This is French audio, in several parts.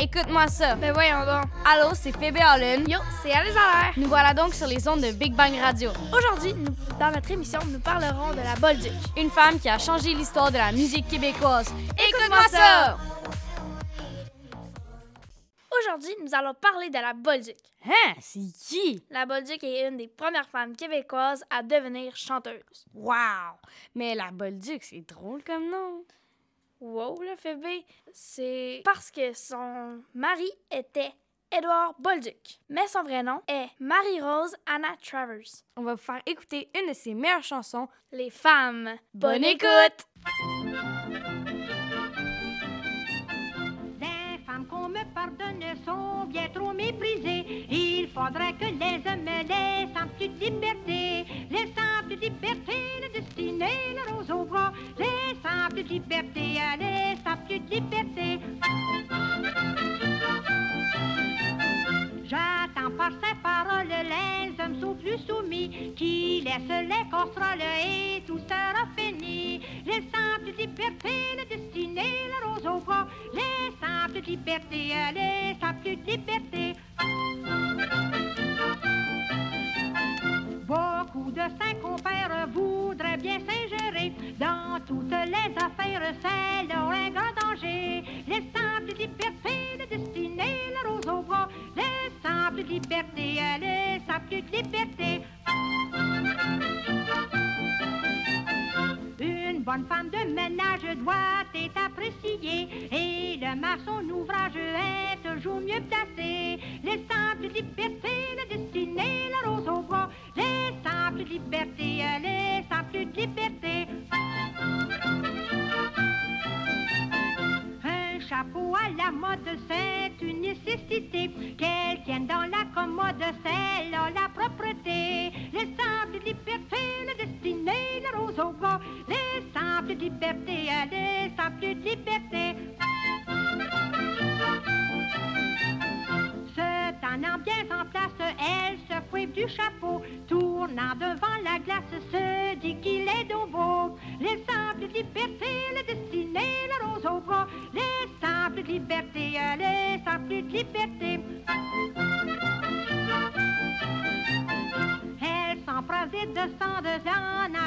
Écoute-moi ça. Ben voyons donc. Allô, c'est Phoebe Allen. Yo, c'est Alice Allaire. Nous voilà donc sur les ondes de Big Bang Radio. Aujourd'hui, nous- dans notre émission, nous parlerons de la Bolduc. Une femme qui a changé l'histoire de la musique québécoise. Écoute-moi ça! Aujourd'hui, nous allons parler de la Bolduc. Hein, c'est qui? La Bolduc est une des premières femmes québécoises à devenir chanteuse. Wow! Mais la Bolduc, c'est drôle comme nom. Wow, le Phoebe, c'est parce que son mari était Edward Bolduc. Mais son vrai nom est Marie-Rose Anna Travers. On va vous faire écouter une de ses meilleures chansons. Les femmes. Bonne écoute! Sont bien trop méprisées. Il faudrait que les hommes laissent un peu de liberté. Les simples libertés, la destinée, la rose au bras. Les simples libertés, les simples libertés. J'attends par ces paroles les hommes sont plus soumis, qui laissent les casseroles et tout sera fini. Libertés, la destinée, la rose au bras, les simples libertés, les simples libertés. Beaucoup de saints compères voudraient bien s'ingérer dans toutes les affaires, c'est leur un grand danger. Les simples libertés, la destinée, la rose au bras, les simples libertés, les simples libertés. Bonne femme de ménage doit être appréciée et le maçon ouvrage est toujours mieux placé. Les simples libertés, la destinée, la rose au bras, les simples libertés, les simples libertés. Un chapeau à la mode, c'est une nécessité. Qu'elle tienne dans la commode, c'est Les simples libertés, les simples libertés. Se tenant bien en place, elle se fouette du chapeau, tournant devant la glace, se dit qu'il est donc beau. Les simples libertés, la destinée, la rose au bras, les simples libertés, les simples libertés. Elle s'empresse vite de s'en en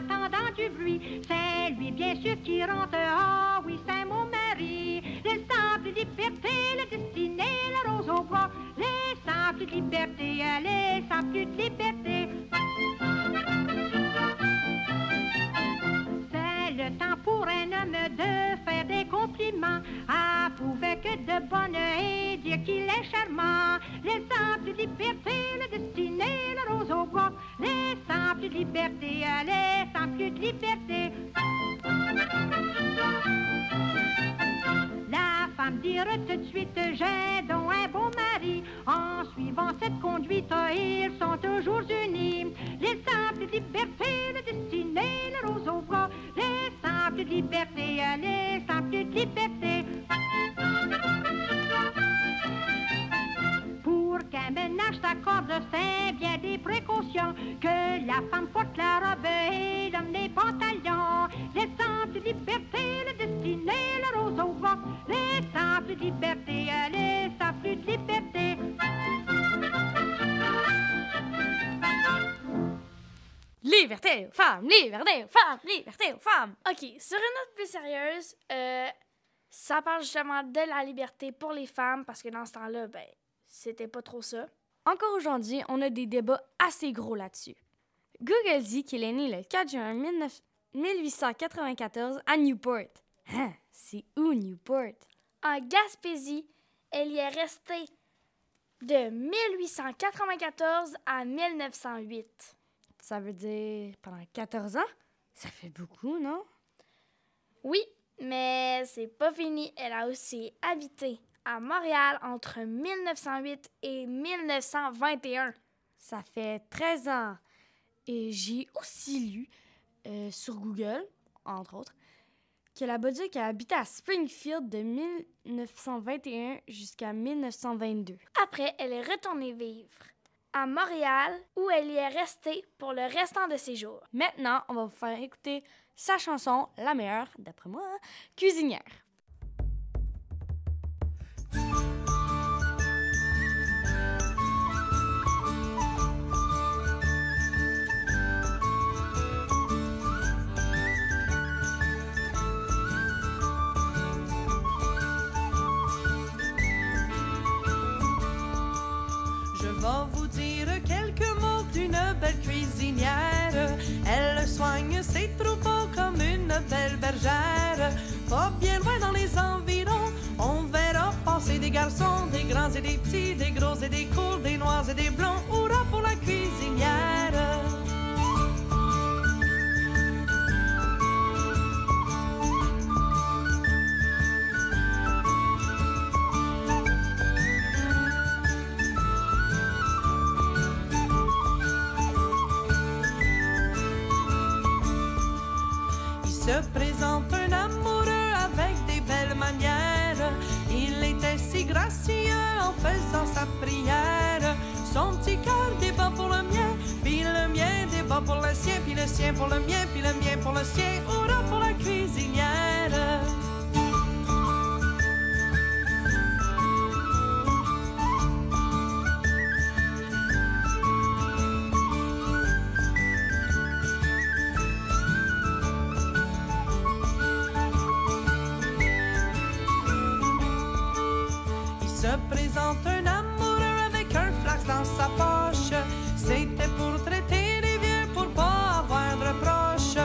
C'est lui, bien sûr, qui rentre. Ah oui, c'est mon mari. Les simples libertés, la destinée, la rose au bras. Les simples libertés, les simples libertés. C'est le temps pour un homme de faire des compliments. Approuver que de bonne et dire qu'il est charmant. Les simples libertés, la destinée, Simples libertés, les simples libertés. La femme dira tout de suite, j'ai donc un bon mari. En suivant cette conduite, ils sont toujours unis. Les simples libertés, la destinée, la rose au bras. Les simples libertés, les simples libertés. Pour qu'un ménage s'accorde, c'est Que la femme porte la robe et l'homme les pantalons. Les simples libertés, la destinée, la rose au bras. Les simples libertés, les simples libertés. Liberté aux femmes, liberté aux femmes, liberté aux femmes. OK, sur une note plus sérieuse, euh, ça parle justement de la liberté pour les femmes parce que dans ce temps-là, ben, c'était pas trop ça. Encore aujourd'hui, on a des débats assez gros là-dessus. Google dit qu'il est né le 4 juin 19 1894 à Newport. Hein? C'est où Newport? En Gaspésie, elle y est restée de 1894 à 1908. Ça veut dire pendant 14 ans? Ça fait beaucoup, non? Oui, mais c'est pas fini. Elle a aussi habité à Montréal entre 1908 et 1921. Ça fait 13 ans. Et j'ai aussi lu euh, sur Google, entre autres, que la Bolduc a habité à Springfield de 1921 jusqu'à 1922. Après, elle est retournée vivre à Montréal où elle y est restée pour le restant de ses jours. Maintenant, on va vous faire écouter sa chanson, la meilleure, d'après moi, Cuisinière. vous dire quelques mots d'une belle cuisinière. Elle soigne ses troupeaux comme une belle bergère. Pas bien loin dans les environs, on verra passer des garçons, des grands et des petits, des gros et des courts, des noirs et des blancs. Hurrah pour la cuisinière! Faisant sa prière. Son petit cœur débat pour le mien, puis le mien débat pour le sien, puis le sien pour le mien, puis le mien pour le sien. Hurrah pour la cuisinière! Se présente un amoureux avec un flax dans sa poche. C'était pour traiter les vieux pour pas avoir de reproches.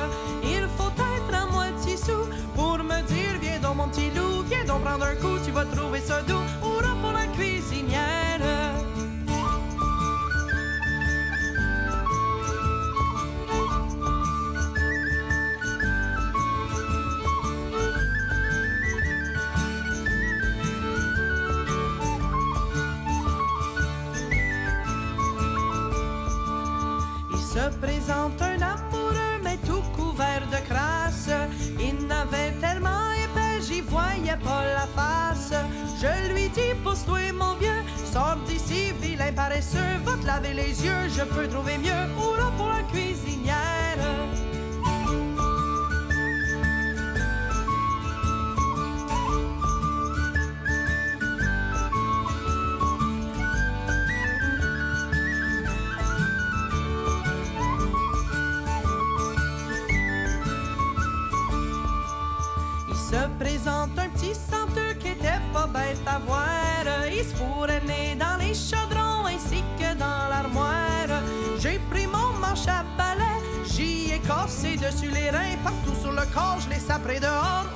Il faut être à moitié sous pour me dire Viens donc mon petit loup, viens donc prendre un coup, tu vas trouver ça doux. Hurrah pour la cuisinière! La face. Je lui dis, pousse-toi, mon vieux, sors d'ici, vilain paresseux, va te laver les yeux, je peux trouver mieux. Hurrah pour la cuisinière! Se présente un petit senteux qui était pas bête à voir. Il se nez dans les chaudrons ainsi que dans l'armoire. J'ai pris mon manche à balai, j'y ai cassé dessus les reins. Partout sur le corps, je les sapré dehors.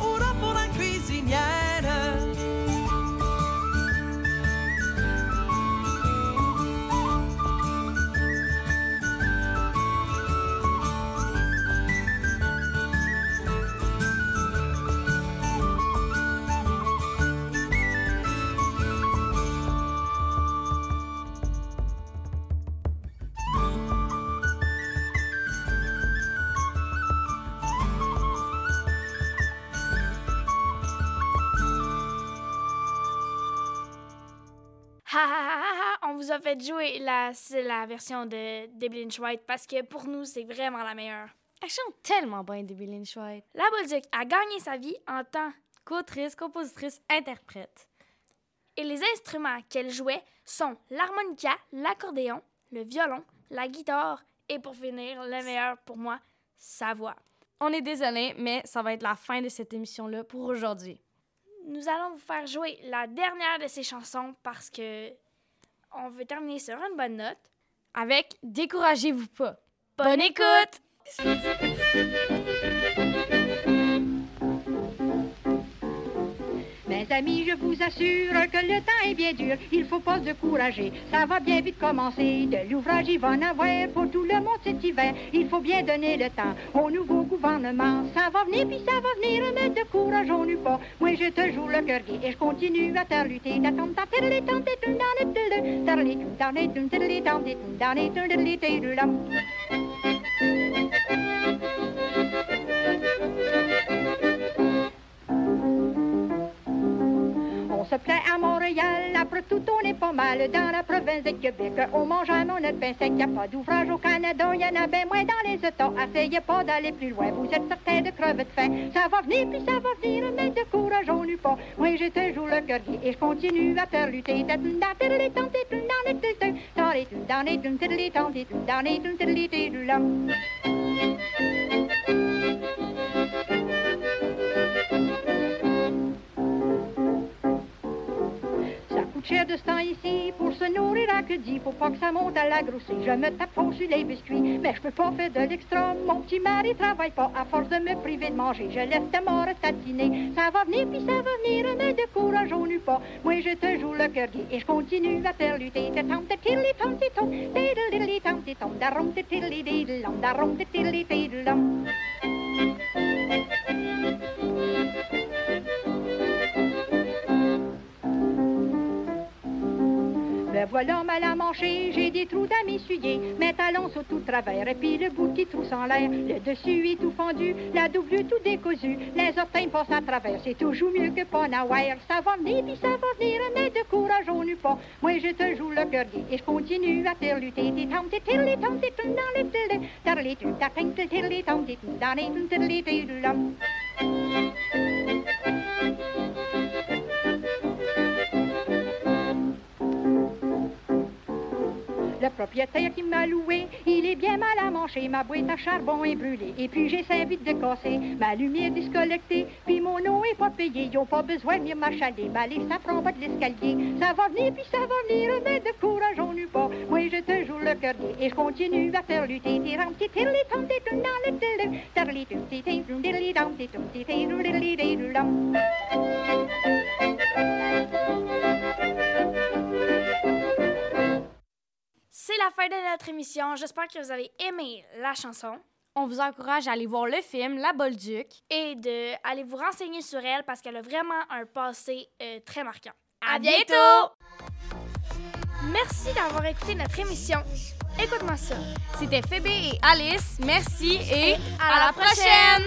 A fait jouer la, la version de Debbie Lynch White parce que pour nous, c'est vraiment la meilleure. Elle chante tellement bien, Debbie Lynch White. La Bolduc a gagné sa vie en tant Qu'autrice, compositrice, interprète. et les instruments qu'elle jouait sont l'harmonica, l'accordéon, le violon, la guitare et pour finir, le meilleur pour moi, sa voix. On est désolé, mais ça va être la fin de cette émission-là pour aujourd'hui. Nous allons vous faire jouer la dernière de ces chansons parce que on veut terminer sur une bonne note. Avec Découragez-vous pas. Bonne écoute! Amis, je vous assure que le temps est bien dur, il faut pas se décourager, ça va bien vite commencer. De l'ouvrage, il va en avoir pour tout le monde cet hiver. Il faut bien donner le temps au nouveau gouvernement. Ça va venir, puis ça va venir, mais décourageons-nous pas. Moi, te joue le cœur gai et je continue à te lutter. On plaint à Montréal, après tout on est pas mal dans la province de Québec. On mange à mon pain sec, y a pas d'ouvrage au Canada, y en a bien moins dans les États. Essayez pas d'aller plus loin, vous êtes certain de crever de faim. Ça va venir, puis ça va venir, mais décourageons-nous pas. Moi te joue le cœur et je continue à faire lutter. De se temps ici pour se nourrir à que dit. Faut pas que ça monte à la grossée. Je me tape fort sur les biscuits, mais je peux pas faire de l'extra. Mon petit mari travaille pas à force de me priver de manger. Je laisse ta mort tatiner. Ça va venir puis ça va venir, mais de courage on n'eut pas. Moi je te joue le cœur gai et je continue à faire lutter. Te tam te tilly tom ti tom, diddle diddly tom ti tom, da rom te tilly diddle lom, da rom te tilly. Voilà mal à manger, j'ai des trous à m'essuyer. Mes talons sont tout travers, et puis le bout qui trousse en l'air. Le dessus est tout fendu, la double tout décousu. Les orteils passent à travers, c'est toujours mieux que pas nawire. Ça va venir, puis ça va venir, mais de courage on n'eut pas. Moi je te joue le cœur et je continue à faire lutter. Ti tum dans les dans propriétaire qui m'a loué, il est bien mal à manger. Ma boîte à charbon est brûlée. Et puis j'ai cinq vite de casser. Ma lumière discollectée. Puis mon eau est pas payée. Ils ont pas besoin de venir m'achaler. Ma liste, ça prend pas de l'escalier. Ça va venir, puis ça va venir. Mais de courage, on n'eut pas. Je te joue le cœur. Et je continue à faire lutter. Tiram, ti, tilly, tom, ti, tum, dans le tum, ti, ti, ti. C'est la fin de notre émission. J'espère que vous avez aimé la chanson On vous encourage à aller voir le film La Bolduc. et de aller vous renseigner sur elle parce qu'elle a vraiment un passé euh, très marquant. À bientôt! Merci d'avoir écouté notre émission. Écoute-moi ça. C'était Phoebe et Alice. Merci et à, la prochaine.